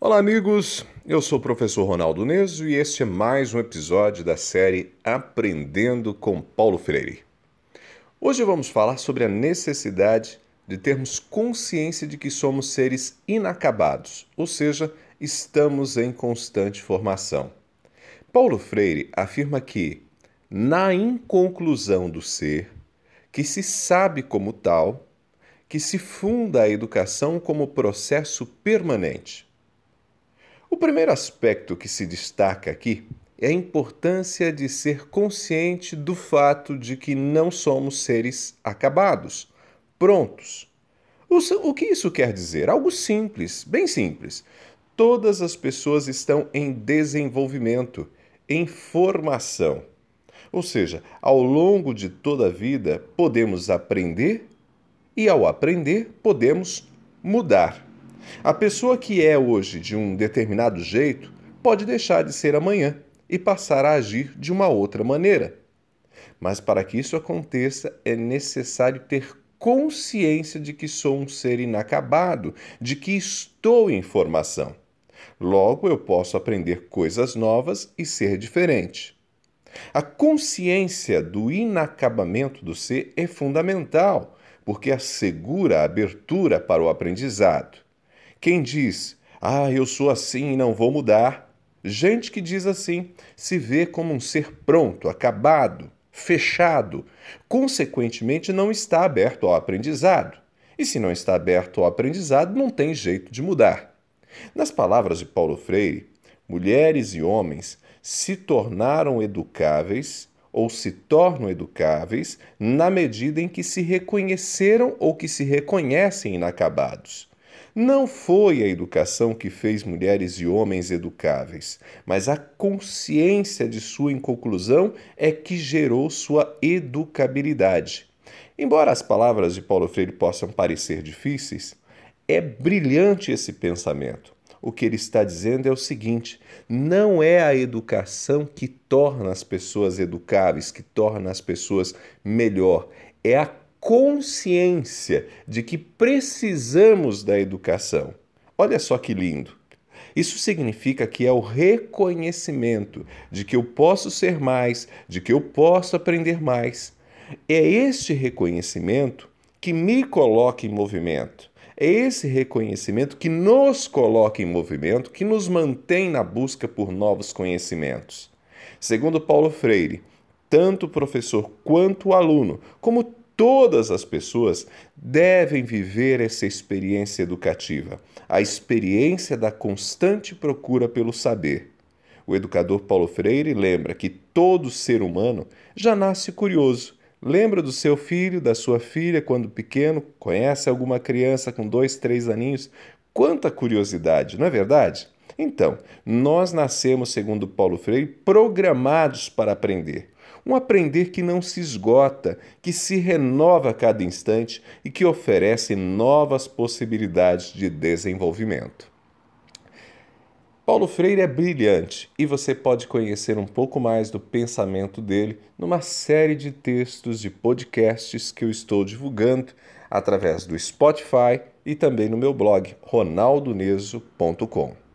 Olá, amigos. Eu sou o professor Ronaldo Neso e este é mais um episódio da série Aprendendo com Paulo Freire. Hoje vamos falar sobre a necessidade de termos consciência de que somos seres inacabados, ou seja, estamos em constante formação. Paulo Freire afirma que, na inconclusão do ser, que se sabe como tal, que se funda a educação como processo permanente. Primeiro aspecto que se destaca aqui é a importância de ser consciente do fato de que não somos seres acabados, prontos. O que isso quer dizer? Algo simples, bem simples. Todas as pessoas estão em desenvolvimento, em formação. Ou seja, ao longo de toda a vida podemos aprender e, ao aprender, podemos mudar. A pessoa que é hoje de um determinado jeito pode deixar de ser amanhã e passar a agir de uma outra maneira. Mas para que isso aconteça, é necessário ter consciência de que sou um ser inacabado, de que estou em formação. Logo, eu posso aprender coisas novas e ser diferente. A consciência do inacabamento do ser é fundamental, porque assegura a abertura para o aprendizado. Quem diz, ah, eu sou assim e não vou mudar, gente que diz assim se vê como um ser pronto, acabado, fechado, consequentemente não está aberto ao aprendizado. E se não está aberto ao aprendizado, não tem jeito de mudar. Nas palavras de Paulo Freire, mulheres e homens se tornaram educáveis ou se tornam educáveis na medida em que se reconheceram ou que se reconhecem inacabados. Não foi a educação que fez mulheres e homens educáveis, mas a consciência de sua inconclusão é que gerou sua educabilidade. Embora as palavras de Paulo Freire possam parecer difíceis, é brilhante esse pensamento. O que ele está dizendo é o seguinte: não é a educação que torna as pessoas educáveis, que torna as pessoas melhor, é a consciência de que precisamos da educação. Olha só que lindo. Isso significa que é o reconhecimento de que eu posso ser mais, de que eu posso aprender mais. É este reconhecimento que me coloca em movimento. É esse reconhecimento que nos coloca em movimento, que nos mantém na busca por novos conhecimentos. Segundo Paulo Freire, tanto o professor quanto o aluno, como Todas as pessoas devem viver essa experiência educativa, a experiência da constante procura pelo saber. O educador Paulo Freire lembra que todo ser humano já nasce curioso. Lembra do seu filho, da sua filha, quando pequeno, conhece alguma criança com dois, três aninhos? Quanta curiosidade, não é verdade? Então, nós nascemos, segundo Paulo Freire, programados para aprender. Um aprender que não se esgota, que se renova a cada instante e que oferece novas possibilidades de desenvolvimento. Paulo Freire é brilhante e você pode conhecer um pouco mais do pensamento dele numa série de textos de podcasts que eu estou divulgando através do Spotify e também no meu blog ronaldoneso.com.